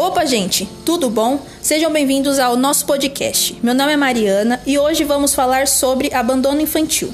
Opa, gente, tudo bom? Sejam bem-vindos ao nosso podcast. Meu nome é Mariana e hoje vamos falar sobre abandono infantil.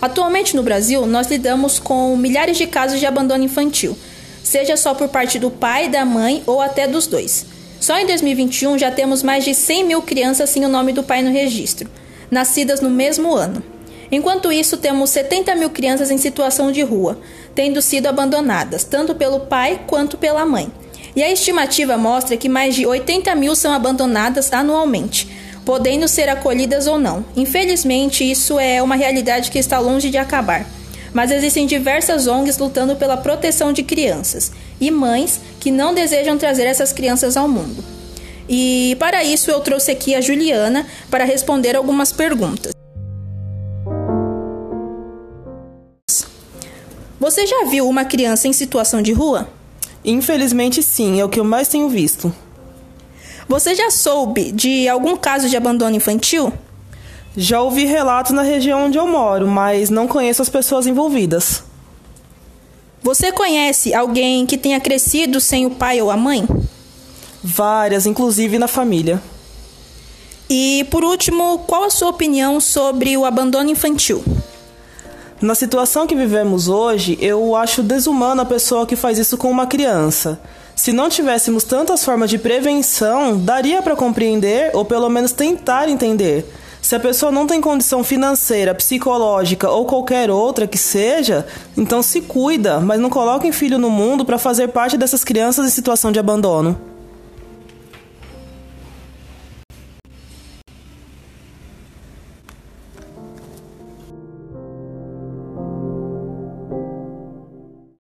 Atualmente no Brasil, nós lidamos com milhares de casos de abandono infantil, seja só por parte do pai, da mãe ou até dos dois. Só em 2021 já temos mais de 100 mil crianças sem o nome do pai no registro, nascidas no mesmo ano. Enquanto isso, temos 70 mil crianças em situação de rua, tendo sido abandonadas, tanto pelo pai quanto pela mãe. E a estimativa mostra que mais de 80 mil são abandonadas anualmente, podendo ser acolhidas ou não. Infelizmente, isso é uma realidade que está longe de acabar. Mas existem diversas ONGs lutando pela proteção de crianças e mães que não desejam trazer essas crianças ao mundo. E para isso eu trouxe aqui a Juliana para responder algumas perguntas. Você já viu uma criança em situação de rua? Infelizmente, sim, é o que eu mais tenho visto. Você já soube de algum caso de abandono infantil? Já ouvi relatos na região onde eu moro, mas não conheço as pessoas envolvidas. Você conhece alguém que tenha crescido sem o pai ou a mãe? Várias, inclusive na família. E por último, qual a sua opinião sobre o abandono infantil? Na situação que vivemos hoje, eu acho desumano a pessoa que faz isso com uma criança. Se não tivéssemos tantas formas de prevenção, daria para compreender ou pelo menos tentar entender. Se a pessoa não tem condição financeira, psicológica ou qualquer outra que seja, então se cuida, mas não coloquem filho no mundo para fazer parte dessas crianças em situação de abandono.